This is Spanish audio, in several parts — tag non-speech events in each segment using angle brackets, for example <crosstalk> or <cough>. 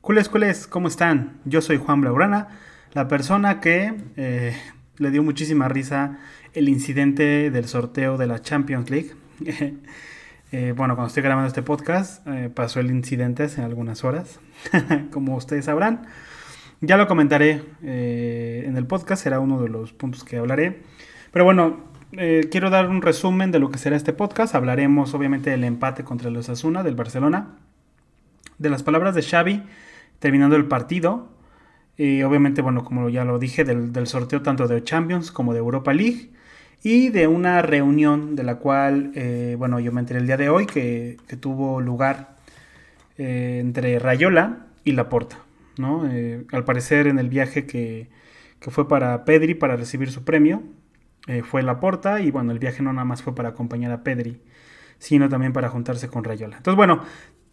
Cules, cules, ¿cómo están? Yo soy Juan Blaurana, la persona que eh, le dio muchísima risa el incidente del sorteo de la Champions League. <laughs> Eh, bueno, cuando estoy grabando este podcast, eh, pasó el incidente hace algunas horas, <laughs> como ustedes sabrán. Ya lo comentaré en el podcast, será uno de los puntos que hablaré. Pero bueno, quiero dar un resumen de lo que será este podcast. Hablaremos obviamente del empate contra los Asuna del Barcelona, de las palabras de Xavi terminando el partido. Y obviamente, bueno, como ya lo dije, del, sorteo tanto de Champions como de Europa League. Y de una reunión de la cual, eh, bueno, yo me enteré el día de hoy que, tuvo lugar eh, entre Rayola y Laporta. ¿no? Eh, al parecer en el viaje que, que, fue para Pedri para recibir su premio, fue Laporta. Y bueno, el viaje no nada más fue para acompañar a Pedri, sino también para juntarse con Rayola. Entonces, bueno,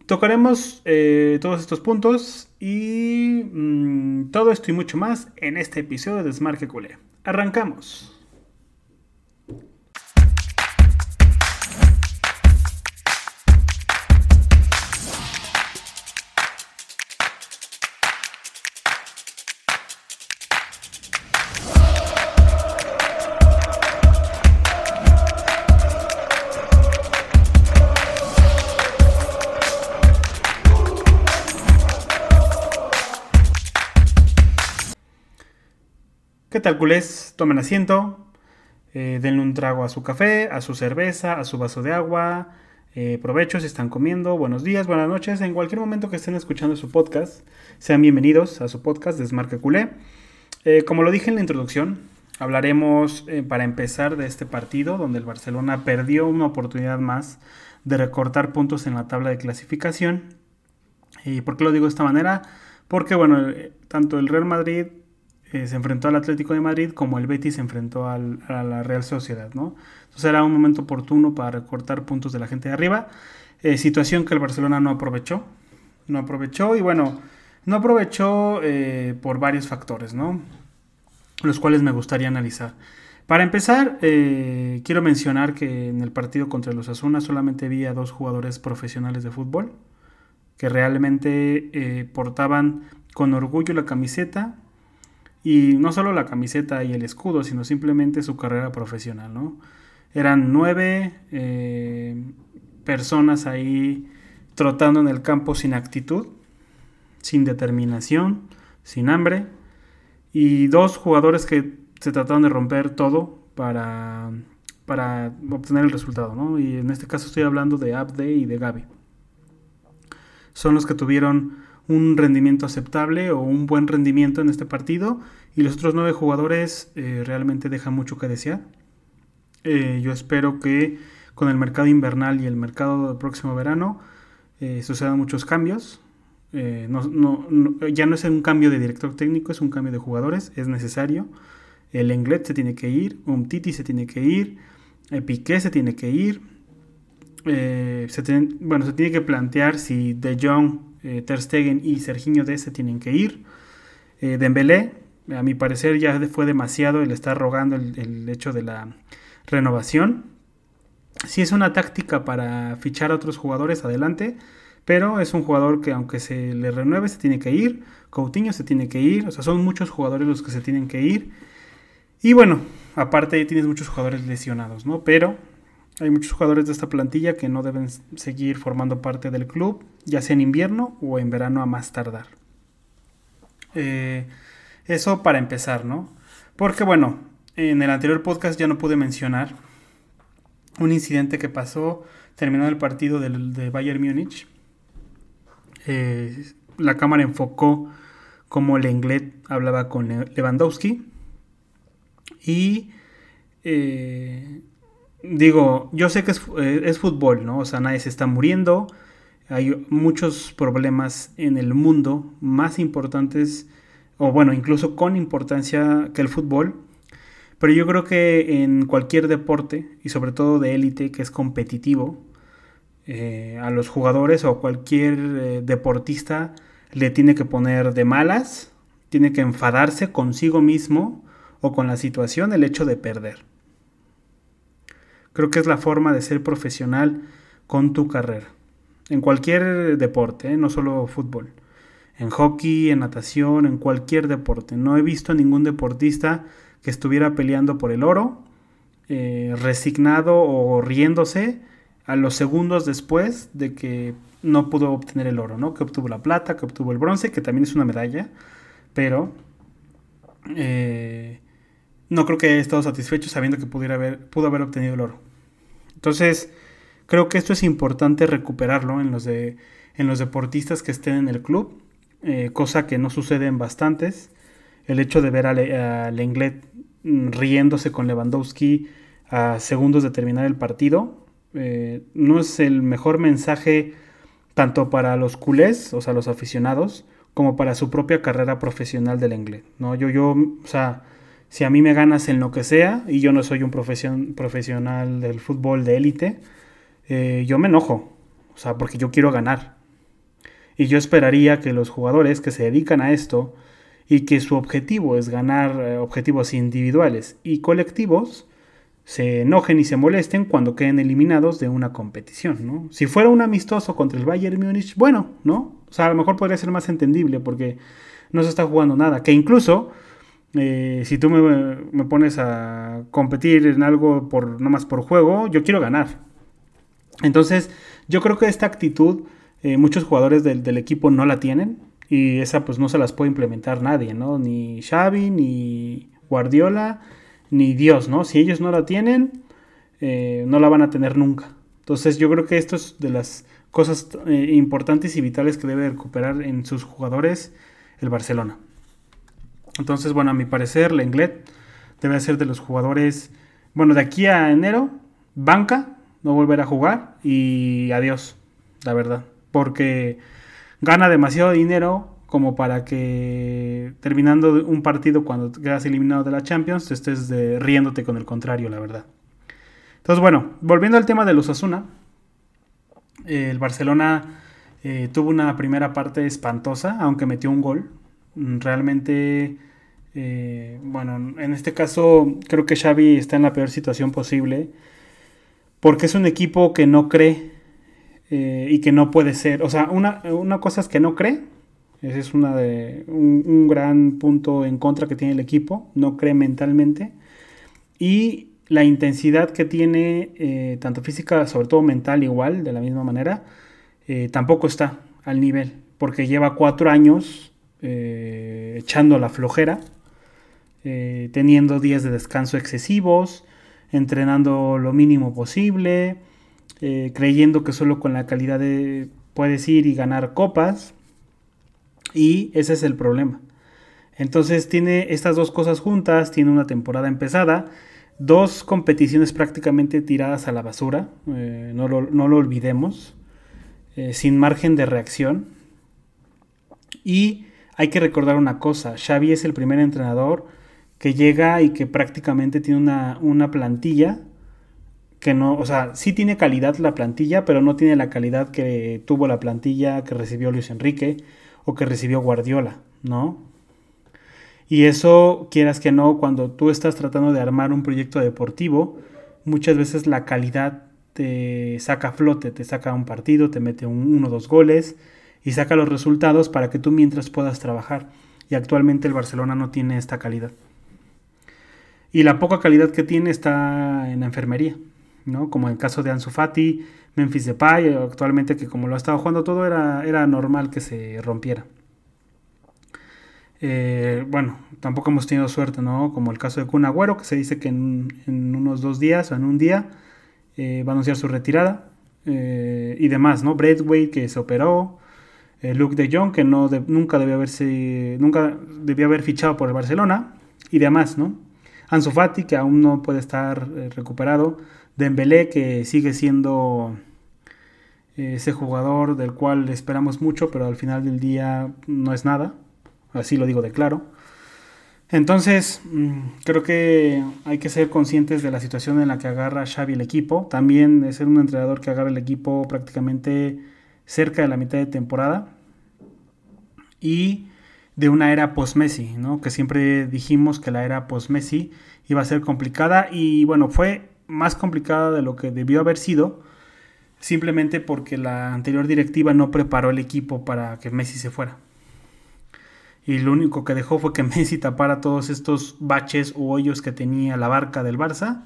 Tocaremos eh, todos estos puntos y mm, todo esto y mucho más en este episodio de Smart Culé. Arrancamos. ¿Qué tal, culés? Tomen asiento, eh, denle un trago a su café, a su cerveza, a su vaso de agua. Eh, provecho si están comiendo. Buenos días, buenas noches. En cualquier momento que estén escuchando su podcast, sean bienvenidos a su podcast Desmarca Culé. Eh, como lo dije en la introducción, hablaremos para empezar de este partido donde el Barcelona perdió una oportunidad más de recortar puntos en la tabla de clasificación. ¿Y por qué lo digo de esta manera? Porque, bueno, tanto el Real Madrid eh, se enfrentó al Atlético de Madrid como el Betis se enfrentó a la Real Sociedad, ¿no? Entonces era un momento oportuno para recortar puntos de la gente de arriba, eh, situación que el Barcelona no aprovechó, no aprovechó y bueno, no aprovechó eh, por varios factores, ¿no? Los cuales me gustaría analizar. Para empezar, quiero mencionar que en el partido contra los Asuna solamente vi a dos jugadores profesionales de fútbol que realmente portaban con orgullo la camiseta y no solo la camiseta y el escudo, sino simplemente su carrera profesional, ¿no? Eran nueve eh, personas ahí trotando en el campo sin actitud, sin determinación, sin hambre, y dos jugadores que se trataron de romper todo para, para obtener el resultado, ¿no? Y en este caso estoy hablando de Abde y de Gaby. Son los que tuvieron un rendimiento aceptable o un buen rendimiento en este partido y los otros nueve jugadores eh, realmente dejan mucho que desear. Eh, yo espero que con el mercado invernal y el mercado del próximo verano eh, sucedan muchos cambios. ya no es un cambio de director técnico, es un cambio de jugadores, es necesario. El Englet se tiene que ir, Umtiti se tiene que ir, Piqué se tiene que ir. bueno, se tiene que plantear si De Jong eh, Ter Stegen y Serginho se tienen que ir. Eh, Dembélé, a mi parecer ya fue demasiado el estar rogando el, hecho de la renovación. Si es una táctica para fichar a otros jugadores, adelante. Pero es un jugador que aunque se le renueve, se tiene que ir. Coutinho se tiene que ir. O sea, son muchos jugadores los que se tienen que ir. Y bueno, aparte tienes muchos jugadores lesionados, ¿no? Pero hay muchos jugadores de esta plantilla que no deben seguir formando parte del club, ya sea en invierno o en verano a más tardar. Eh, eso para empezar, ¿no? Porque bueno, en el anterior podcast ya no pude mencionar un incidente que pasó terminando el partido del, de Bayern Múnich. Eh, la cámara enfocó cómo Lenglet hablaba con Lewandowski y eh, digo, yo sé que eh, es, fútbol, ¿no? O sea, nadie se está muriendo. Hay muchos problemas en el mundo más importantes, o bueno, incluso con importancia que el fútbol. Pero yo creo que en cualquier deporte, y sobre todo de élite que es competitivo, eh, a los jugadores o cualquier eh, deportista le tiene que poner de malas, tiene que enfadarse consigo mismo o con la situación el hecho de perder. Creo que es la forma de ser profesional con tu carrera. En cualquier deporte, ¿eh? no solo fútbol. en hockey, en natación, en cualquier deporte. No he visto a ningún deportista que estuviera peleando por el oro, eh, resignado o riéndose a los segundos después de que no pudo obtener el oro, ¿no? Que obtuvo la plata, que obtuvo el bronce, que también es una medalla, pero eh, no creo que haya estado satisfecho sabiendo que pudiera haber, pudo haber obtenido el oro. Entonces, creo que esto es importante recuperarlo en los, de, en los deportistas que estén en el club, eh, cosa que no sucede en bastantes. El hecho de ver a, Lenglet mm, riéndose con Lewandowski a segundos de terminar el partido, eh, no es el mejor mensaje tanto para los culés, o sea, los aficionados, como para su propia carrera profesional del inglés. ¿no? Yo, yo, o sea, si a mí me ganas en lo que sea y yo no soy un profesional del fútbol de élite, eh, yo me enojo, o sea, porque yo quiero ganar. Y yo esperaría que los jugadores que se dedican a esto y que su objetivo es ganar eh, objetivos individuales y colectivos, se enojen y se molesten cuando queden eliminados de una competición, ¿no? Si fuera un amistoso contra el Bayern Múnich, bueno, ¿no? O sea, a lo mejor podría ser más entendible porque no se está jugando nada. Que incluso, eh, si tú me, pones a competir en algo por más por juego, yo quiero ganar. Entonces, yo creo que esta actitud eh, muchos jugadores del, equipo no la tienen y esa pues no se las puede implementar nadie, ¿no? Ni Xavi, ni Guardiola, ni Dios, ¿no? Si ellos no la tienen, eh, no la van a tener nunca. Entonces yo creo que esto es de las cosas importantes y vitales que debe recuperar en sus jugadores el Barcelona. Entonces, bueno, a mi parecer, Lenglet debe ser de los jugadores, bueno, de aquí a enero, banca, no volver a jugar y adiós, la verdad. Porque gana demasiado dinero como para que terminando un partido cuando quedas eliminado de la Champions estés de, riéndote con el contrario, la verdad. Entonces, bueno, volviendo al tema de los Asuna, el Barcelona eh, tuvo una primera parte espantosa, aunque metió un gol. Realmente, eh, bueno, en este caso creo que Xavi está en la peor situación posible, porque es un equipo que no cree eh, y que no puede ser. O sea, una, una cosa es que no cree ese es de, un, gran punto en contra que tiene el equipo. No cree mentalmente. Y la intensidad que tiene, eh, tanto física, sobre todo mental igual, de la misma manera, tampoco está al nivel. Porque lleva cuatro años eh, echando la flojera, teniendo días de descanso excesivos, entrenando lo mínimo posible, creyendo que solo con la calidad de puedes ir y ganar copas y ese es el problema. Entonces tiene estas dos cosas juntas, tiene una temporada empezada, dos competiciones prácticamente tiradas a la basura, eh, no, lo, olvidemos, eh, sin margen de reacción. Y hay que recordar una cosa, Xavi es el primer entrenador que llega y que prácticamente tiene una, una plantilla que no, o sea, sí tiene calidad la plantilla, pero no tiene la calidad que tuvo la plantilla que recibió Luis Enrique, o que recibió Guardiola, ¿no? Y eso, quieras que no, cuando tú estás tratando de armar un proyecto deportivo, muchas veces la calidad te saca flote, te saca un partido, te mete un, uno o dos goles y saca los resultados para que tú mientras puedas trabajar. Y actualmente el Barcelona no tiene esta calidad. Y la poca calidad que tiene está en la enfermería, ¿no? Como en el caso de Ansu Fati, Memphis Depay, actualmente que como lo ha estado jugando todo, era, era normal que se rompiera. Eh, bueno, tampoco hemos tenido suerte, ¿no? Como el caso de Kun Agüero, que se dice que en, unos dos días o en un día eh, va a anunciar su retirada. Eh, y demás, ¿no? Braithwaite, que se operó. Luke de Jong, que no nunca debió haberse. Nunca debió haber fichado por el Barcelona. Y demás, ¿no? Ansu Fati, que aún no puede estar recuperado. Dembélé, que sigue siendo ese jugador del cual esperamos mucho, pero al final del día no es nada. Así lo digo de claro. Entonces, mm, creo que hay que ser conscientes de la situación en la que agarra Xavi el equipo. También es un entrenador que agarra el equipo prácticamente cerca de la mitad de temporada. Y de una era post-Messi, ¿no? Que siempre dijimos que la era post-Messi iba a ser complicada. Y bueno, fue más complicada de lo que debió haber sido simplemente porque la anterior directiva no preparó el equipo para que Messi se fuera. y lo único que dejó fue que <laughs> Messi tapara todos estos baches o hoyos que tenía la barca del Barça.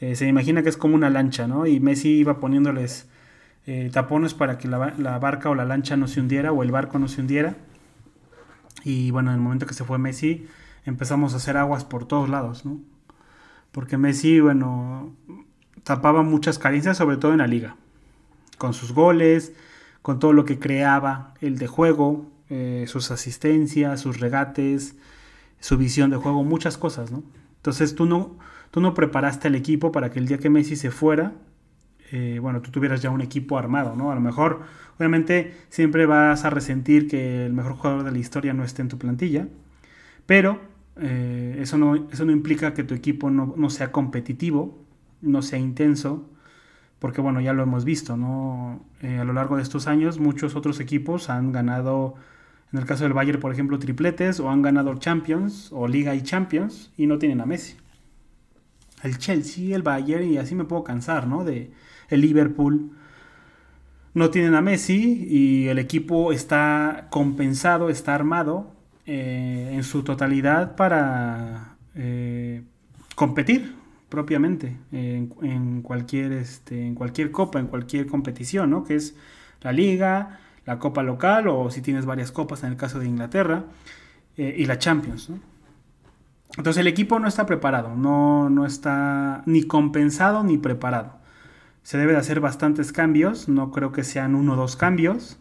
Eh, se imagina que es como una lancha, ¿no? Y Messi iba poniéndoles eh, tapones para que la, barca o la lancha no se hundiera o el barco no se hundiera. Y bueno, en el momento que se fue Messi, empezamos a hacer aguas por todos lados, ¿no? Porque Messi, bueno, tapaba muchas carencias, sobre todo en la liga. Con sus goles, con todo lo que creaba el de juego, eh, sus asistencias, sus regates, su visión de juego, muchas cosas, ¿no? Entonces tú no, tú no preparaste el equipo para que el día que Messi se fuera, eh, bueno, tú tuvieras ya un equipo armado, ¿no? A lo mejor, obviamente, siempre vas a resentir que el mejor jugador de la historia no esté en tu plantilla, pero eh, eso, no, eso no implica que tu equipo no, no sea competitivo, no sea intenso, porque bueno, ya lo hemos visto, ¿no? a lo largo de estos años muchos otros equipos han ganado en el caso del Bayern, por ejemplo, tripletes o han ganado Champions o Liga y Champions y no tienen a Messi. El Chelsea, el Bayern y así me puedo cansar, ¿no? De el Liverpool no tienen a Messi y el equipo está compensado, está armado eh, en su totalidad para eh, competir propiamente en, cualquier, este, en cualquier copa, en cualquier competición, ¿no? Que es la liga, la copa local o si tienes varias copas en el caso de Inglaterra eh, y la Champions. Entonces el equipo no está preparado, no, no está ni compensado ni preparado. Se debe de hacer bastantes cambios, no creo que sean uno o dos cambios.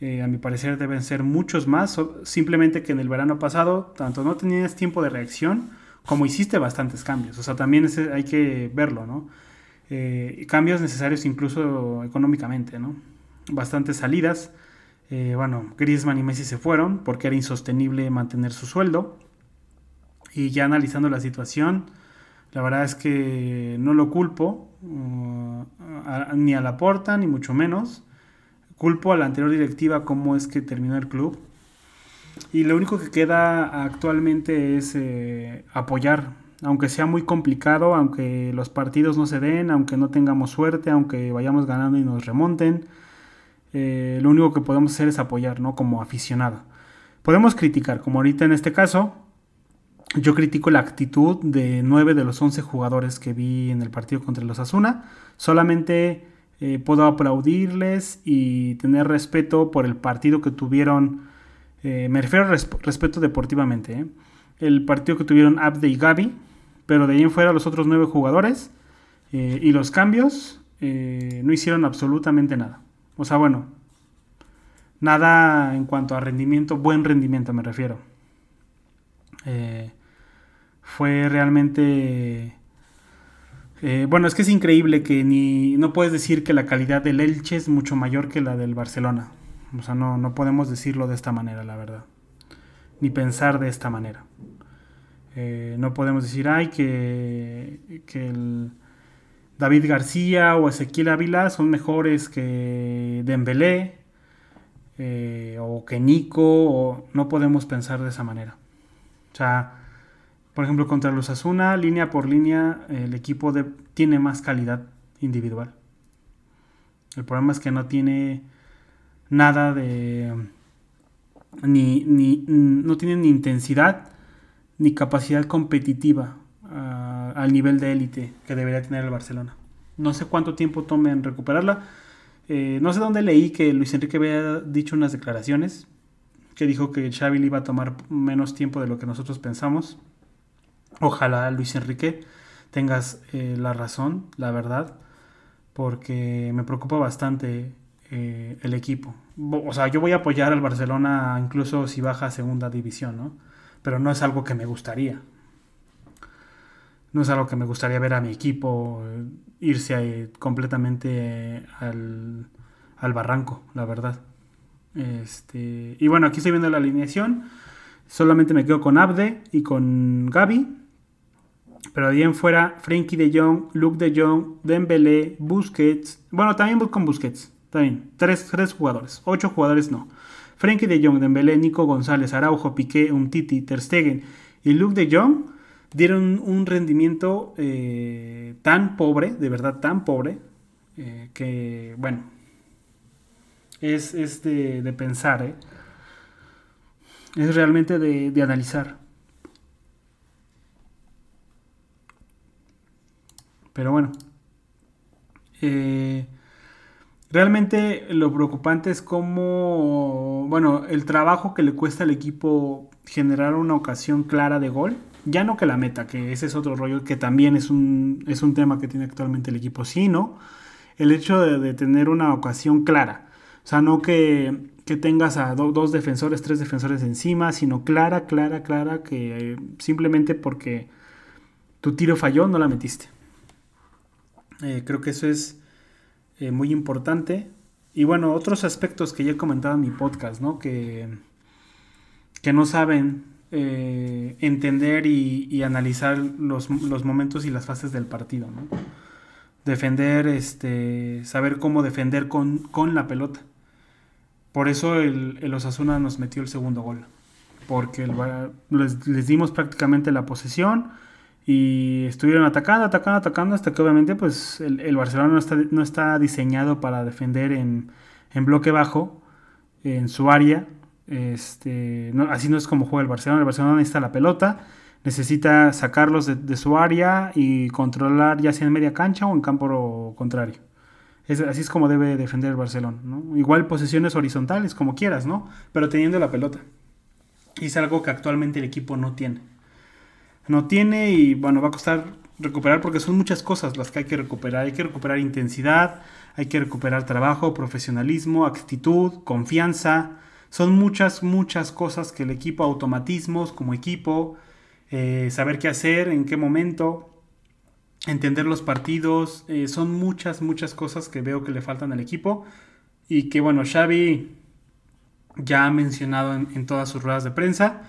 Eh, a mi parecer deben ser muchos más, simplemente que en el verano pasado tanto no tenías tiempo de reacción como hiciste bastantes cambios. O sea, también hay que verlo, ¿no? Eh, cambios necesarios incluso económicamente, ¿no? bastantes salidas. Eh, bueno, Griezmann y Messi se fueron porque era insostenible mantener su sueldo. Y ya analizando la situación, la verdad es que no lo culpo, uh, ni a la porta, ni mucho menos. Culpo a la anterior directiva cómo es que terminó el club. Y lo único que queda actualmente es eh, apoyar, aunque sea muy complicado, aunque los partidos no se den, aunque no tengamos suerte, aunque vayamos ganando y nos remonten eh, lo único que podemos hacer es apoyar, ¿no? Como aficionado. Podemos criticar, como ahorita en este caso, yo critico la actitud de 9 de los 11 jugadores que vi en el partido contra los Asuna. Solamente eh, puedo aplaudirles y tener respeto por el partido que tuvieron. Eh, me refiero a respeto deportivamente. El partido que tuvieron Abde y Gaby. Pero de ahí en fuera los otros 9 jugadores y los cambios no hicieron absolutamente nada. O sea, bueno, nada en cuanto a rendimiento, buen rendimiento me refiero. Eh, fue realmente... Eh, bueno, es que es increíble que ni... No puedes decir que la calidad del Elche es mucho mayor que la del Barcelona. O sea, no, no podemos decirlo de esta manera, la verdad. Ni pensar de esta manera. Eh, no podemos decir, ay, que, que el David García o Ezequiel Ávila son mejores que Dembélé eh, o que Nico, no podemos pensar de esa manera. O sea, por ejemplo, contra los Asuna, línea por línea, el equipo tiene más calidad individual. El problema es que no tiene nada de. Ni, ni no tiene ni intensidad ni capacidad competitiva al nivel de élite que debería tener el Barcelona. No sé cuánto tiempo tome en recuperarla. Eh, no sé dónde leí que Luis Enrique había dicho unas declaraciones que dijo que Xavi iba a tomar menos tiempo de lo que nosotros pensamos. Ojalá Luis Enrique tengas eh, la razón, la verdad, porque me preocupa bastante eh, el equipo. O sea, yo voy a apoyar al Barcelona incluso si baja a segunda división, ¿no? Pero no es algo que me gustaría no es algo que me gustaría ver a mi equipo eh, irse completamente al, barranco, la verdad. Este, y bueno, aquí estoy viendo la alineación. Solamente me quedo con Abde y con Gaby. Pero ahí en fuera, Frankie de Jong, Luke de Jong, Dembélé, Busquets. Bueno, también con Busquets. También. Tres, tres jugadores. Ocho jugadores no. Frankie de Jong, Dembélé, Nico González, Araujo, Piqué, Umtiti, Ter Stegen y Luke de Jong dieron un rendimiento eh, tan pobre, de verdad tan pobre, eh, que bueno, es, de, pensar. ¿eh? es realmente de, analizar. Pero bueno. Eh, realmente lo preocupante es cómo, bueno, el trabajo que le cuesta al equipo generar una ocasión clara de gol. Ya no que la meta, que ese es otro rollo, que también es un, es un tema que tiene actualmente el equipo, sino el hecho de, tener una ocasión clara. O sea, no que, tengas a dos defensores, tres defensores encima, sino clara, clara, clara, que eh, simplemente porque tu tiro falló no la metiste. Eh, creo que eso es eh, muy importante. Y bueno, otros aspectos que ya he comentado en mi podcast, ¿no? Que, que no saben eh, entender y, analizar los, momentos y las fases del partido, ¿no? Defender, este, saber cómo defender con, con la pelota. Por eso el, el, Osasuna nos metió el segundo gol. Porque les, les dimos prácticamente la posesión y estuvieron atacando, atacando, atacando, hasta que obviamente pues el, Barcelona no está, no está, diseñado para defender en, bloque bajo, en su área. Este, así no es como juega el Barcelona. El Barcelona necesita la pelota, necesita sacarlos de, su área y controlar ya sea en media cancha o en campo contrario. así es como debe defender el Barcelona. Igual posesiones horizontales, como quieras, ¿no? pero teniendo la pelota. Y es algo que actualmente el equipo no tiene no tiene y bueno, va a costar recuperar porque son muchas cosas las que hay que recuperar. Hay que recuperar intensidad, hay que recuperar trabajo, profesionalismo, actitud, confianza. Son muchas, muchas cosas que el equipo, automatismos como equipo, eh, saber qué hacer, en qué momento, entender los partidos. Eh, son muchas, muchas cosas que veo que le faltan al equipo y que bueno, Xavi ya ha mencionado en todas sus ruedas de prensa.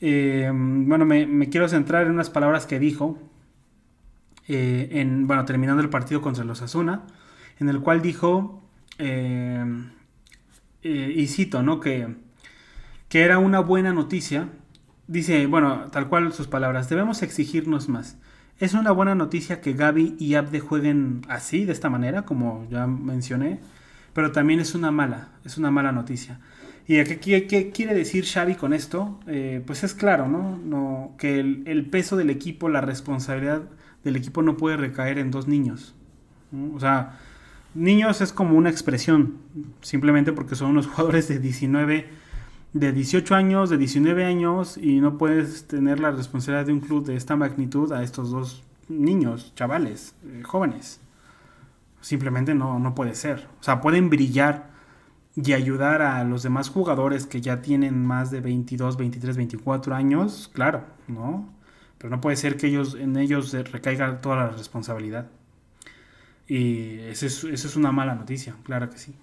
Eh, bueno, me, quiero centrar en unas palabras que dijo, eh, en, bueno, terminando el partido contra los Asuna, en el cual dijo, eh, y cito, ¿no? Que, que era una buena noticia. Dice, bueno, tal cual sus palabras, debemos exigirnos más. Es una buena noticia que Gaby y Abde jueguen así, de esta manera, como ya mencioné, pero también es una mala, es una mala noticia. ¿Y qué, qué, quiere decir Xavi con esto? Eh, pues es claro, ¿no? que el, peso del equipo, la responsabilidad del equipo no puede recaer en dos niños. O sea, niños es como una expresión, simplemente porque son unos <laughs> jugadores de 19, de 18 años, de 19 años, y no puedes tener la responsabilidad de un club de esta magnitud a estos dos niños, chavales, eh, jóvenes. Simplemente no, no puede ser. O sea, pueden brillar y ayudar a los demás jugadores que ya tienen más de 22, 23, 24 años, claro, ¿no? Pero no puede ser que ellos, en ellos recaiga toda la responsabilidad. Y eso es, una mala noticia, claro que sí.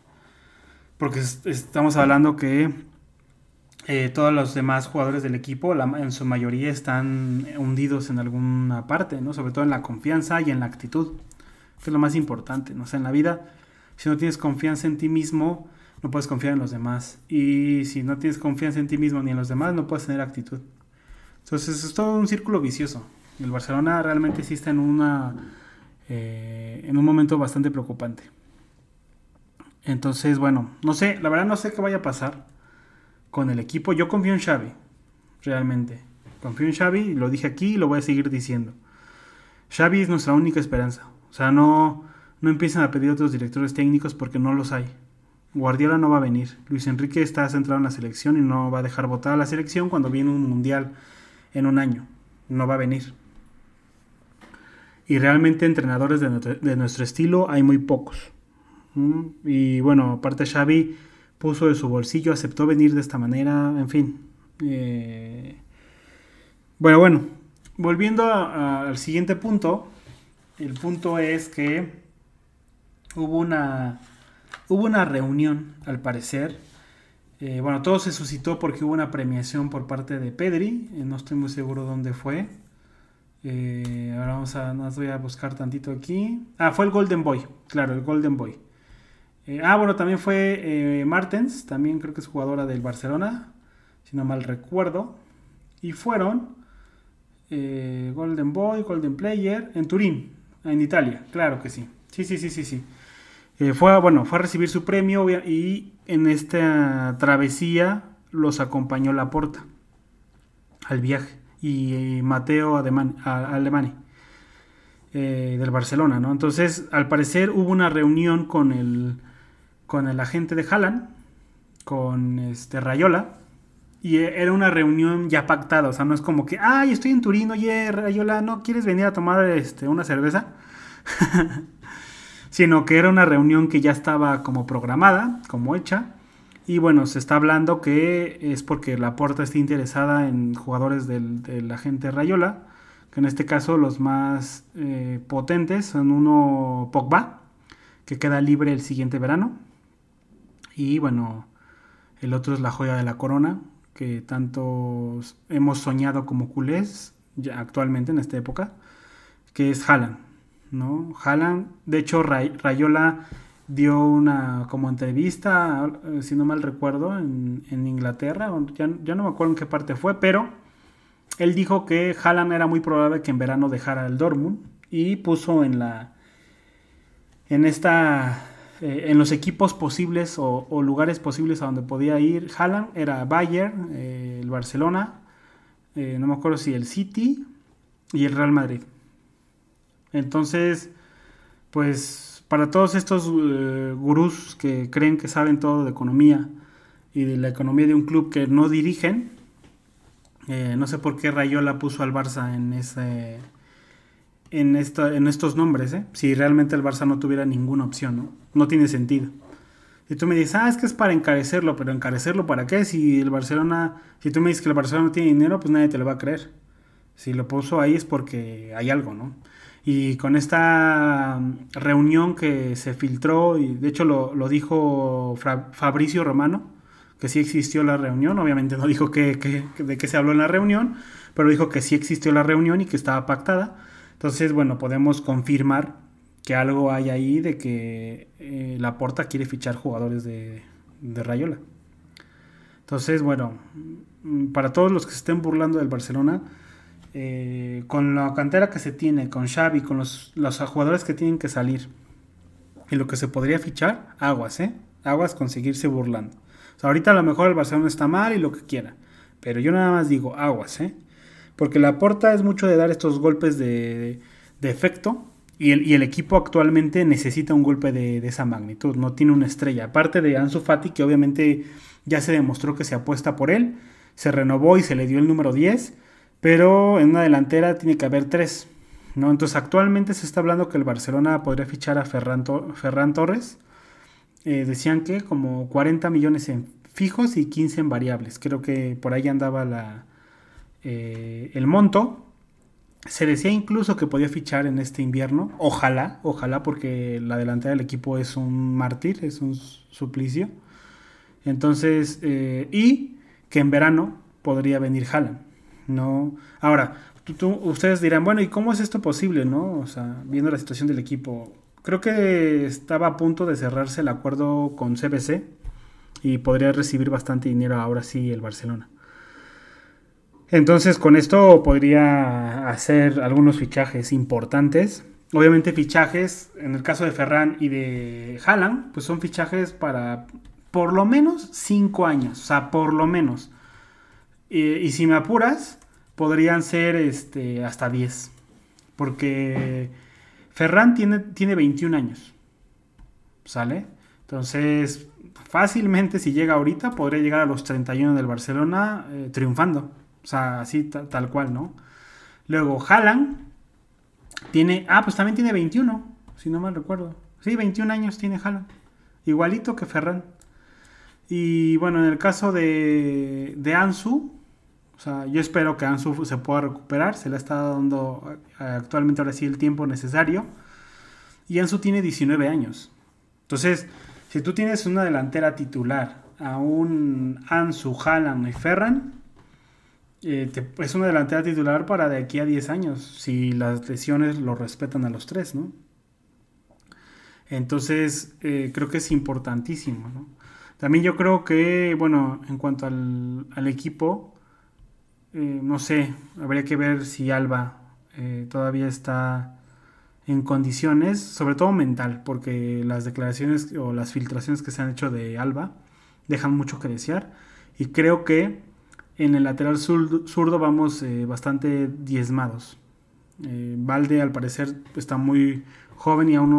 Porque estamos hablando que eh, todos los demás jugadores del equipo, en su mayoría, están hundidos en alguna parte, ¿no? Sobre todo en la confianza y en la actitud, que es lo más importante, ¿no? O en la vida, si no tienes confianza en ti mismo, no puedes confiar en los demás. Y si no tienes confianza en ti mismo ni en los demás, no puedes tener actitud. Entonces es todo un círculo vicioso. El Barcelona realmente sí está en, una, eh, en un momento bastante preocupante. Entonces, bueno, no sé, la verdad no sé qué vaya a pasar con el equipo. Yo confío en Xavi, realmente. Confío en Xavi, lo dije aquí y lo voy a seguir diciendo. Xavi es nuestra única esperanza. O sea, no, no empiezan a pedir otros directores técnicos porque no los hay. Guardiola no va a venir. Luis Enrique está centrado en la selección y no va a dejar votar a la selección cuando viene un mundial en un año. No va a venir. Y realmente entrenadores de nuestro, estilo hay muy pocos. ¿Mm? Y bueno, aparte Xavi puso de su bolsillo, aceptó venir de esta manera, en fin. Eh, bueno, bueno, volviendo al siguiente punto, el punto es que hubo una Hubo una reunión, al parecer. Eh, bueno, todo se suscitó porque hubo una premiación por parte de Pedri. Eh, no estoy muy seguro dónde fue. Eh, ahora vamos a, nos voy a buscar tantito aquí. Ah, fue el Golden Boy, claro, el Golden Boy. ah, bueno, también fue Martens, también creo que es jugadora del Barcelona, si no mal recuerdo. Y fueron Golden Boy, Golden Player, en Turín, en Italia, claro que sí. Sí, sí, sí, sí, sí. Eh, fue, bueno, fue a recibir su premio y en esta travesía los acompañó Laporta al viaje y Mateo Alemani eh, del Barcelona, ¿no? Entonces, al parecer hubo una reunión con el, con el agente de Haaland, con este Rayola, y era una reunión ya pactada, o sea, no es como que, ay, estoy en Turín, oye, Rayola, ¿no quieres venir a tomar este, una cerveza? <laughs> Sino que era una reunión que ya estaba como programada, como hecha, y bueno, se está hablando que es porque la Porta está interesada en jugadores del, del agente Rayola, que en este caso los más eh, potentes son uno Pogba, que queda libre el siguiente verano, y bueno, el otro es la joya de la corona, que tanto hemos soñado como culés ya actualmente en esta época, que es Haaland, ¿no? Haaland, de hecho Rayola dio una como entrevista, eh, si no mal recuerdo, en, Inglaterra, ya, no me acuerdo en qué parte fue, pero él dijo que Haaland era muy probable que en verano dejara el Dortmund y puso en la en esta eh, en los equipos posibles o, lugares posibles a donde podía ir Haaland era Bayern, eh, el Barcelona, no me acuerdo si el City y el Real Madrid. Entonces, pues para todos estos eh, gurús que creen que saben todo de economía y de la economía de un club que no dirigen, eh, no sé por qué Rayola puso al Barça en ese en, en estos nombres, ¿eh? si realmente el Barça no tuviera ninguna opción, ¿no? No tiene sentido. Y tú me dices, ah, es que es para encarecerlo, pero encarecerlo para qué? Si el Barcelona, si tú me dices que el Barcelona no tiene dinero, pues nadie te lo va a creer. Si lo puso ahí es porque hay algo, ¿no? Y con esta reunión que se filtró, y de hecho lo, dijo Fabricio Romano, que sí existió la reunión, obviamente no dijo que, de qué se habló en la reunión, pero dijo que sí existió la reunión y que estaba pactada. Entonces, bueno, podemos confirmar que algo hay ahí de que eh, la Porta quiere fichar jugadores de, de Rayola. Entonces, bueno, para todos los que se estén burlando del Barcelona, eh, con la cantera que se tiene, con Xavi, con los, los, jugadores que tienen que salir y lo que se podría fichar, aguas, ¿eh? Aguas conseguirse burlando. O sea, ahorita a lo mejor el Barcelona está mal y lo que quiera, pero yo nada más digo, aguas, ¿eh? Porque la porta es mucho de dar estos golpes de, de efecto y el, y el, equipo actualmente necesita un golpe de, de, esa magnitud, no tiene una estrella. Aparte de Ansu Fati, que obviamente ya se demostró que se apuesta por él, se renovó y se le dio el número 10 pero en una delantera tiene que haber tres. ¿no? Entonces actualmente se está hablando que el Barcelona podría fichar a Ferran, Torres. Eh, decían que como 40 millones en fijos y 15 en variables. Creo que por ahí andaba la, eh, el monto. Se decía incluso que podía fichar en este invierno. Ojalá, ojalá, porque la delantera del equipo es un mártir, es un suplicio. Entonces, eh, y que en verano podría venir Haaland. No. Ahora, ustedes dirán, bueno, ¿y cómo es esto posible, no? O sea, viendo la situación del equipo. Creo que estaba a punto de cerrarse el acuerdo con CBC y podría recibir bastante dinero ahora sí el Barcelona. Entonces, con esto podría hacer algunos fichajes importantes. Obviamente fichajes, en el caso de Ferran y de Haaland, pues son fichajes para por lo menos 5 años, o sea, por lo menos. Y, si me apuras, podrían ser este, hasta 10. Porque Ferran tiene, tiene 21 años. ¿Sale? Entonces, fácilmente si llega ahorita, podría llegar a los 31 del Barcelona eh, triunfando. O sea, así tal cual, ¿no? Luego, Haaland tiene... Ah, pues también tiene 21, si no mal recuerdo. Sí, 21 años tiene Haaland. Igualito que Ferran. Y bueno, en el caso de, de Ansu, o sea, yo espero que Ansu se pueda recuperar, se le está dando eh, actualmente ahora sí el tiempo necesario. Y Ansu tiene 19 años. Entonces, si tú tienes una delantera titular a un Ansu, Haaland y Ferran, eh, es una delantera titular para de aquí a 10 años, si las lesiones lo respetan a los tres, ¿no? Entonces, eh, creo que es importantísimo. También yo creo que, bueno, en cuanto al, equipo, eh, no sé, habría que ver si Alba eh, todavía está en condiciones, sobre todo mental, porque las declaraciones o las filtraciones que se han hecho de Alba dejan mucho que desear. y creo que en el lateral zurdo vamos eh, bastante diezmados. Valde al parecer está muy joven y aún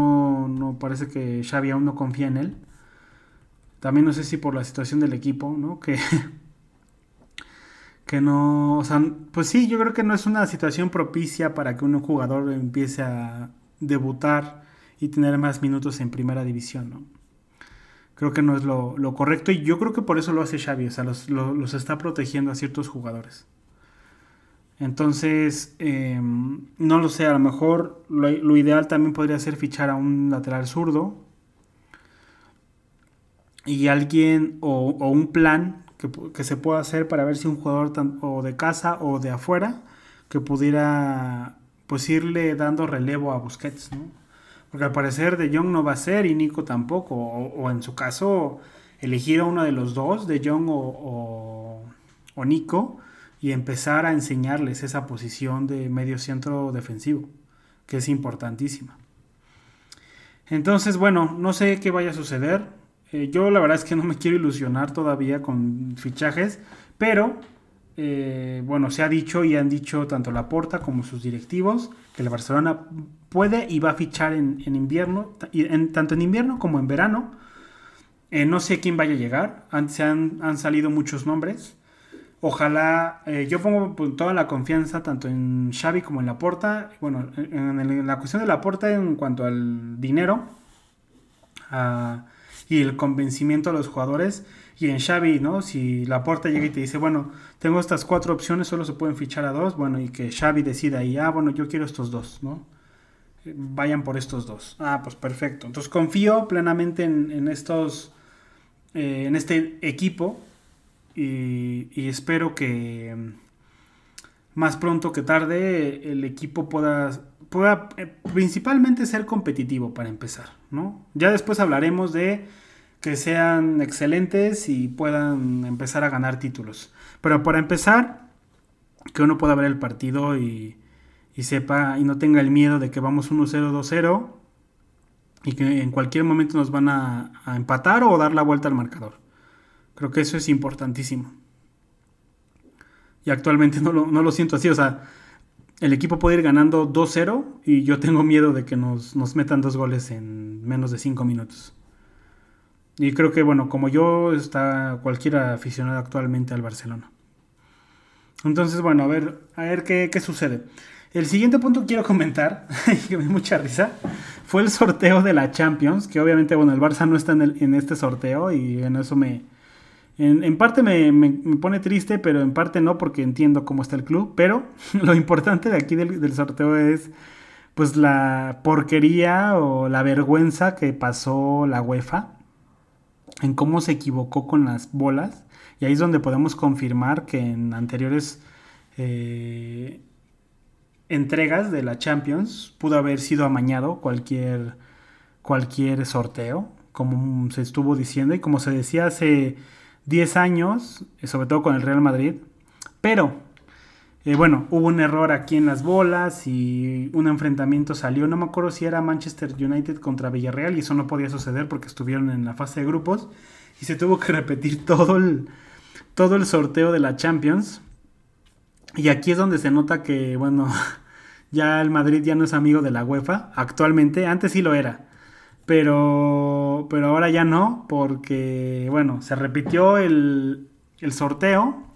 no, parece que Xavi aún no confía en él. También no sé si por la situación del equipo, ¿no? <laughs> Que, que no, o sea, pues sí, yo creo que no es una situación propicia para que un jugador empiece a debutar y tener más minutos en primera división, ¿no? Creo que no es lo, correcto y yo creo que por eso lo hace Xavi, o sea, los, está protegiendo a ciertos jugadores. Entonces, em, no lo sé, a lo mejor lo, ideal también podría ser fichar a un lateral zurdo y alguien o, un plan que, se pueda hacer para ver si un jugador o de casa o de afuera que pudiera pues irle dando relevo a Busquets. Porque al parecer De Jong no va a ser y Nico tampoco. O, en su caso, elegir a uno de los dos, De Jong o, o, Nico, y empezar a enseñarles esa posición de medio centro defensivo, que es importantísima. Entonces, bueno, no sé qué vaya a suceder. Eh, yo la verdad es que no me quiero ilusionar todavía con fichajes, pero eh, bueno, se ha dicho y han dicho tanto Laporta como sus directivos que el Barcelona puede y va a fichar en, invierno, en, tanto en invierno como en verano. Eh, no sé quién vaya a llegar, han, se han, salido muchos nombres. Ojalá, yo pongo pues, toda la confianza tanto en Xavi como en Laporta. Bueno, en, la cuestión de Laporta en cuanto al dinero ah, y el convencimiento de los jugadores y en Xavi, ¿no? Si la puerta llega y te dice, bueno, tengo estas cuatro opciones, solo se pueden fichar a dos, bueno, y que Xavi decida y, ah, bueno, yo quiero estos dos, ¿no? Vayan por estos dos. Ah, pues perfecto. Entonces confío plenamente en, estos, eh, en este equipo y, espero que más pronto que tarde el equipo pueda, pueda eh, principalmente ser competitivo para empezar, ¿no? Ya después hablaremos de que sean excelentes y puedan empezar a ganar títulos. Pero para empezar, que uno pueda ver el partido y, sepa y no tenga el miedo de que vamos 1-0, 2-0 y que en cualquier momento nos van a, empatar o dar la vuelta al marcador. Creo que eso es importantísimo. Y actualmente <laughs> no lo, no lo siento así, o sea, el equipo puede ir ganando 2-0 y yo tengo miedo de que nos, nos metan dos goles en menos de 5 minutos. Y creo que, bueno, como yo, está cualquier aficionado actualmente al Barcelona. Entonces, bueno, a ver, a ver qué, sucede. El siguiente punto que quiero comentar, <laughs> que me da mucha risa, fue el sorteo de la Champions, que obviamente, bueno, el Barça no está en, este sorteo y en eso me... En, parte me, pone triste, pero en parte no, porque entiendo cómo está el club. Pero <laughs> lo importante de aquí del, del sorteo es, pues, la porquería o la vergüenza que pasó la UEFA en cómo se equivocó con las bolas. Y ahí es donde podemos confirmar que en anteriores eh, entregas de la Champions pudo haber sido amañado cualquier, cualquier sorteo, como se estuvo diciendo y como se decía hace 10 años, sobre todo con el Real Madrid. Pero eh, bueno, hubo un error aquí en las bolas y un enfrentamiento salió. No me acuerdo si era Manchester United contra Villarreal y eso no podía suceder porque estuvieron en la fase de grupos y se tuvo que <laughs> repetir todo el, todo el sorteo de la Champions. Y aquí es donde se nota que, bueno, <laughs> ya el Madrid ya no es amigo de la UEFA actualmente. Antes sí lo era. Pero, pero ahora ya no, porque, bueno, se repitió el, el sorteo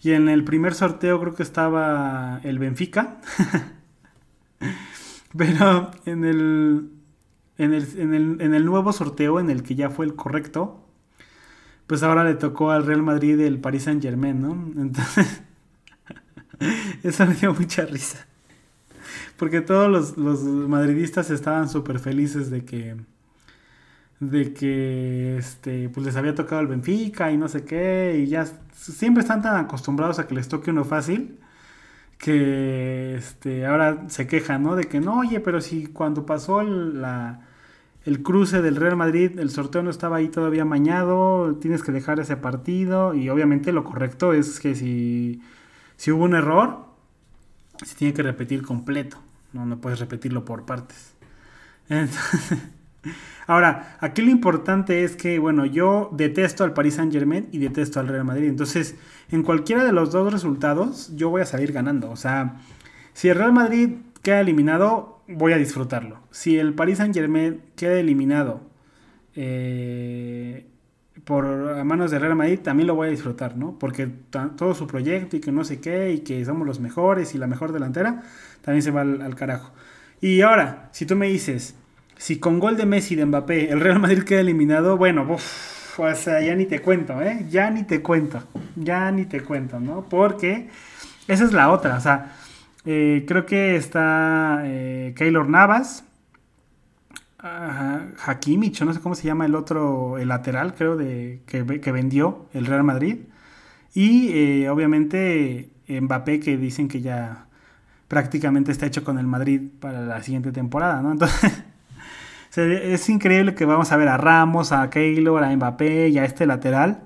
y en el primer sorteo creo que estaba el Benfica. <laughs> Pero en el, en el, nuevo sorteo, en el que ya fue el correcto, pues ahora le tocó al Real Madrid el Paris Saint Germain, ¿no? Entonces, <laughs> eso me dio mucha risa. Porque todos los, los madridistas estaban súper felices de que de que este, pues les había tocado el Benfica y no sé qué, y ya siempre están tan acostumbrados a que les toque uno fácil que este, ahora se quejan, ¿no? De que no, oye, pero si cuando pasó el, la, el cruce del Real Madrid, el sorteo no estaba ahí todavía mañado, tienes que dejar ese partido, y obviamente lo correcto es que si, si hubo un error, se tiene que repetir completo, no, no puedes repetirlo por partes. <laughs> Ahora, aquí lo importante es que, bueno, yo detesto al Paris Saint Germain y detesto al Real Madrid. Entonces, en cualquiera de los dos resultados, yo voy a salir ganando. O sea, si el Real Madrid queda eliminado, voy a disfrutarlo. Si el Paris Saint Germain queda eliminado eh, por a manos del Real Madrid, también lo voy a disfrutar, ¿no? Porque todo su proyecto y que no sé qué, y que somos los mejores y la mejor delantera, también se va al carajo. Y ahora, si tú me dices, si con gol de Messi de Mbappé el Real Madrid queda eliminado, bueno, uf, o sea, ya ni te cuento, ¿eh? Ya ni te cuento, ya ni te cuento, ¿no? Porque esa es la otra, o sea, eh, creo que está eh, Keylor Navas, Hakimi, yo no sé cómo se llama el otro, el lateral, creo, de, que, que vendió el Real Madrid. Y eh, obviamente Mbappé, que dicen que ya prácticamente está hecho con el Madrid para la siguiente temporada, ¿no? Entonces, <laughs> es increíble que vamos a ver a Ramos, a Keylor, a Mbappé y a este lateral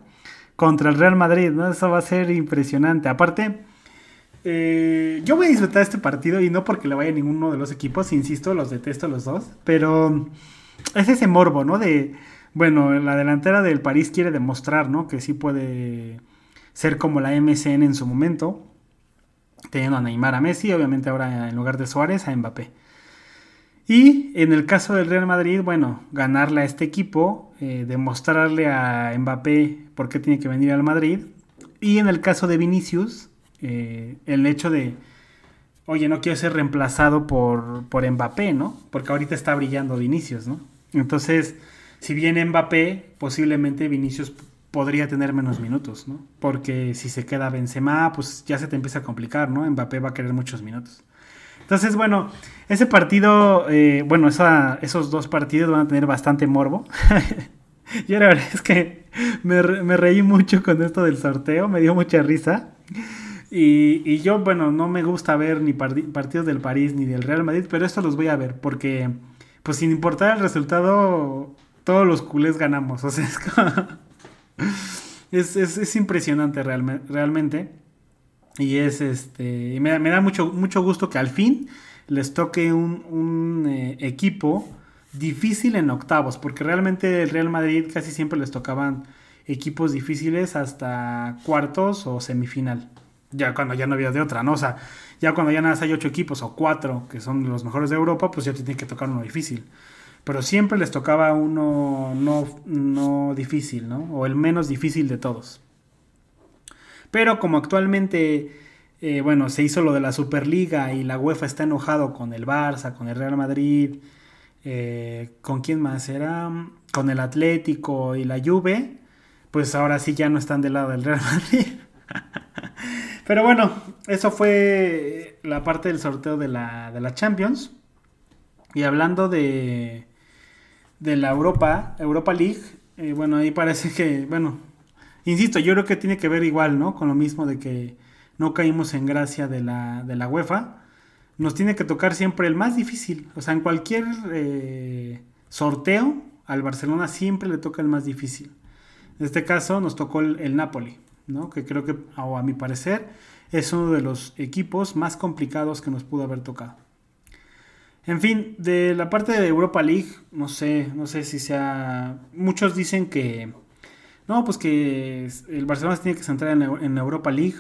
contra el Real Madrid, ¿no? Eso va a ser impresionante. Aparte, eh, yo voy a disfrutar este partido y no porque le vaya a ninguno de los equipos, insisto, los detesto los dos, pero es ese morbo, ¿no? De, bueno, la delantera del París quiere demostrar, ¿no? Que sí puede ser como la MCN en su momento, teniendo a Neymar, a Messi, obviamente ahora en lugar de Suárez, a Mbappé. Y en el caso del Real Madrid, bueno, ganarle a este equipo, eh, demostrarle a Mbappé por qué tiene que venir al Madrid. Y en el caso de Vinicius, eh, el hecho de, oye, no quiero ser reemplazado por, por Mbappé, ¿no? Porque ahorita está brillando Vinicius, ¿no? Entonces, si viene Mbappé, posiblemente Vinicius podría tener menos minutos, ¿no? Porque si se queda Benzema, pues ya se te empieza a complicar, ¿no? Mbappé va a querer muchos minutos. Entonces, bueno, ese partido, eh, bueno, esos dos partidos van a tener bastante morbo. <laughs> Yo la verdad es que me, reí mucho con esto del sorteo, me dio mucha risa. Y, yo, bueno, no me gusta ver ni partidos del París ni del Real Madrid, pero esto los voy a ver porque, pues sin importar el resultado, todos los culés ganamos. O sea, <laughs> es, es, impresionante realmente. Y es este. Me, me, da mucho, mucho gusto que al fin les toque un, eh, equipo difícil en octavos. Porque realmente el Real Madrid casi siempre les tocaban equipos difíciles hasta cuartos o semifinal. Ya cuando ya no había de otra, ¿no? O sea, ya cuando ya nada más hay ocho equipos o cuatro que son los mejores de Europa, pues ya te tiene que tocar uno difícil. Pero siempre les tocaba uno no, no difícil, ¿no? O el menos difícil de todos. Pero como actualmente, eh, bueno, se hizo lo de la Superliga y la UEFA está enojado con el Barça, con el Real Madrid, eh, ¿con quién más era? Con el Atlético y la Juve, pues ahora sí ya no están del lado del Real Madrid. <laughs> Pero bueno, eso fue la parte del sorteo de la, de la Champions. Y hablando de, de la Europa, Europa League, eh, bueno, ahí parece que, bueno, Insisto, yo creo que tiene que ver igual, ¿no? Con lo mismo de que no caímos en gracia de la, de la UEFA. Nos tiene que tocar siempre el más difícil. O sea, en cualquier eh, sorteo, al Barcelona siempre le toca el más difícil. En este caso nos tocó el, Napoli, ¿no? Que creo que, o a mi parecer, es uno de los equipos más complicados que nos pudo haber tocado. En fin, de la parte de Europa League, no sé, no sé si sea. Muchos dicen que no, pues que el Barcelona se tiene que centrar en, Europa League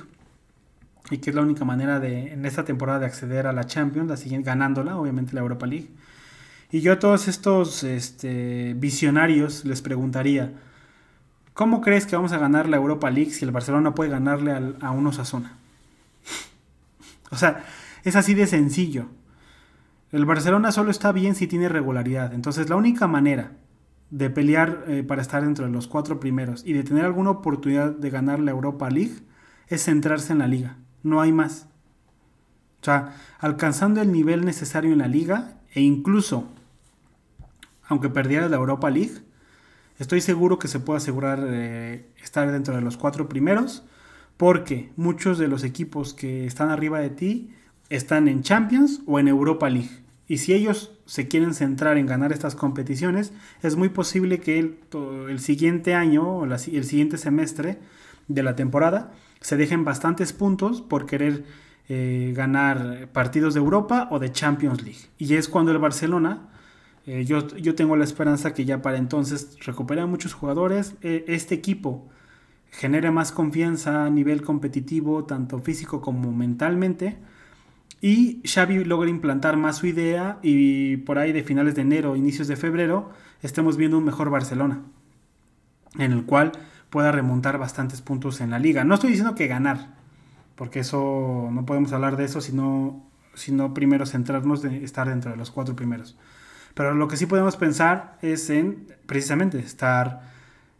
y que es la única manera de en esta temporada de acceder a la Champions, la siguiente ganándola, obviamente la Europa League. Y yo a todos estos este, visionarios les preguntaría, ¿cómo crees que vamos a ganar la Europa League si el Barcelona puede ganarle a unos a zona? o sea, es así de sencillo. El Barcelona solo está bien si tiene regularidad. Entonces la única manera de pelear eh, para estar entre los cuatro primeros y de tener alguna oportunidad de ganar la Europa League es centrarse en la liga. No hay más. O sea, alcanzando el nivel necesario en la liga e incluso, aunque perdiera la Europa League, estoy seguro que se puede asegurar eh, estar dentro de los cuatro primeros porque muchos de los equipos que están arriba de ti están en Champions o en Europa League. Y si ellos se quieren centrar en ganar estas competiciones, es muy posible que el, siguiente año o el siguiente semestre de la temporada se dejen bastantes puntos por querer eh, ganar partidos de Europa o de Champions League. Y es cuando el Barcelona Eh, yo, yo, tengo la esperanza que ya para entonces recuperen muchos jugadores. Eh, este equipo genere más confianza a nivel competitivo, tanto físico como mentalmente. Y Xavi logra implantar más su idea y por ahí de finales de enero, inicios de febrero, estemos viendo un mejor Barcelona. En el cual pueda remontar bastantes puntos en la liga. No estoy diciendo que ganar, porque eso no podemos hablar de eso, sino, sino primero centrarnos en estar dentro de los cuatro primeros. Pero lo que sí podemos pensar es en precisamente estar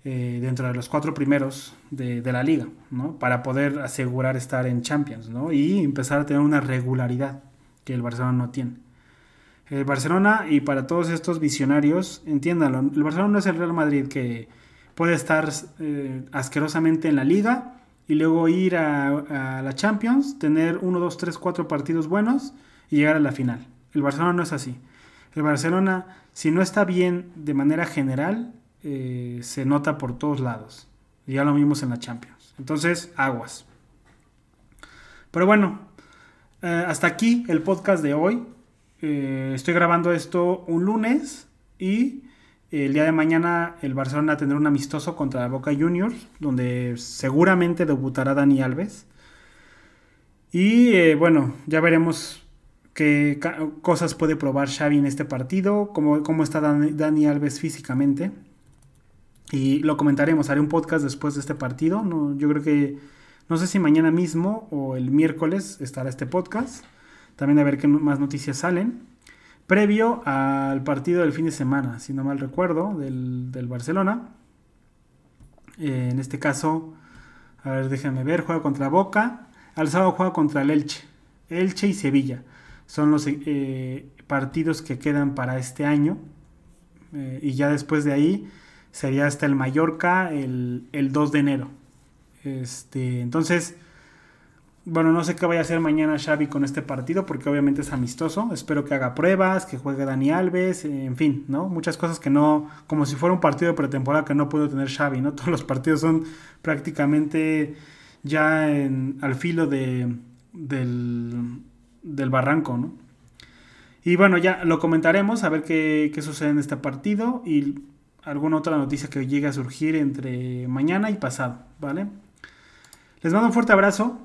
eh, dentro de los cuatro primeros de, la liga, ¿no? Para poder asegurar estar en Champions, ¿no? Y empezar a tener una regularidad que el Barcelona no tiene. El Barcelona, y para todos estos visionarios, entiéndanlo, el Barcelona no es el Real Madrid que puede estar eh, asquerosamente en la liga y luego ir a, a la Champions, tener uno, dos, tres, cuatro partidos buenos y llegar a la final. El Barcelona no es así. El Barcelona, si no está bien de manera general, eh, se nota por todos lados. Ya lo vimos en la Champions. Entonces, aguas. Pero bueno, eh, hasta aquí el podcast de hoy. Eh, estoy grabando esto un lunes y el día de mañana el Barcelona tendrá un amistoso contra Boca Juniors, donde seguramente debutará Dani Alves. Y bueno, ya veremos qué cosas puede probar Xavi en este partido, cómo, cómo está Dani, Alves físicamente. Y lo comentaremos, haré un podcast después de este partido. No, yo creo que, no sé si mañana mismo o el miércoles estará este podcast. También a ver qué más noticias salen. Previo al partido del fin de semana, si no mal recuerdo, del, Barcelona. Eh, en este caso, a ver, déjenme ver, juega contra Boca. Al sábado juega contra el Elche. Elche y Sevilla son los eh, partidos que quedan para este año. Eh, y ya después de ahí sería hasta el Mallorca el, 2 de enero. Este, entonces, bueno, no sé qué vaya a hacer mañana Xavi con este partido porque obviamente es amistoso. Espero que haga pruebas, que juegue Dani Alves, en fin, ¿no? Muchas cosas que no, como si fuera un partido de pretemporada que no pudo tener Xavi, ¿no? <laughs> Todos los partidos son prácticamente ya al filo de, del, del barranco, ¿no? Y bueno, ya lo comentaremos, a ver qué, sucede en este partido y alguna otra noticia que llegue a surgir entre mañana y pasado, ¿vale? Les mando un fuerte abrazo.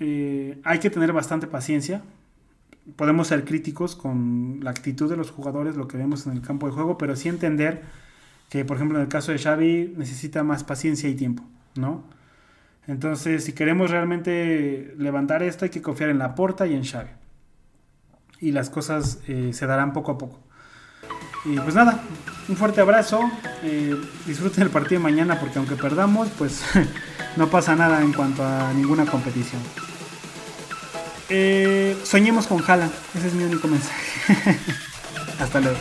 Eh, hay que tener bastante paciencia. Podemos ser críticos con la actitud de los jugadores, lo que vemos en el campo de juego, pero sí entender que, por ejemplo, en el caso de Xavi necesita más paciencia y tiempo, ¿no? Entonces, si queremos realmente levantar esto, hay que confiar en la porta y en Xavi. Y las cosas eh, se darán poco a poco. Y pues nada, un fuerte abrazo. Eh, disfruten el partido de mañana porque aunque perdamos, pues <laughs> no pasa nada en cuanto a ninguna competición. Eh, soñemos con Jala. Ese es mi único mensaje. <laughs> Hasta luego.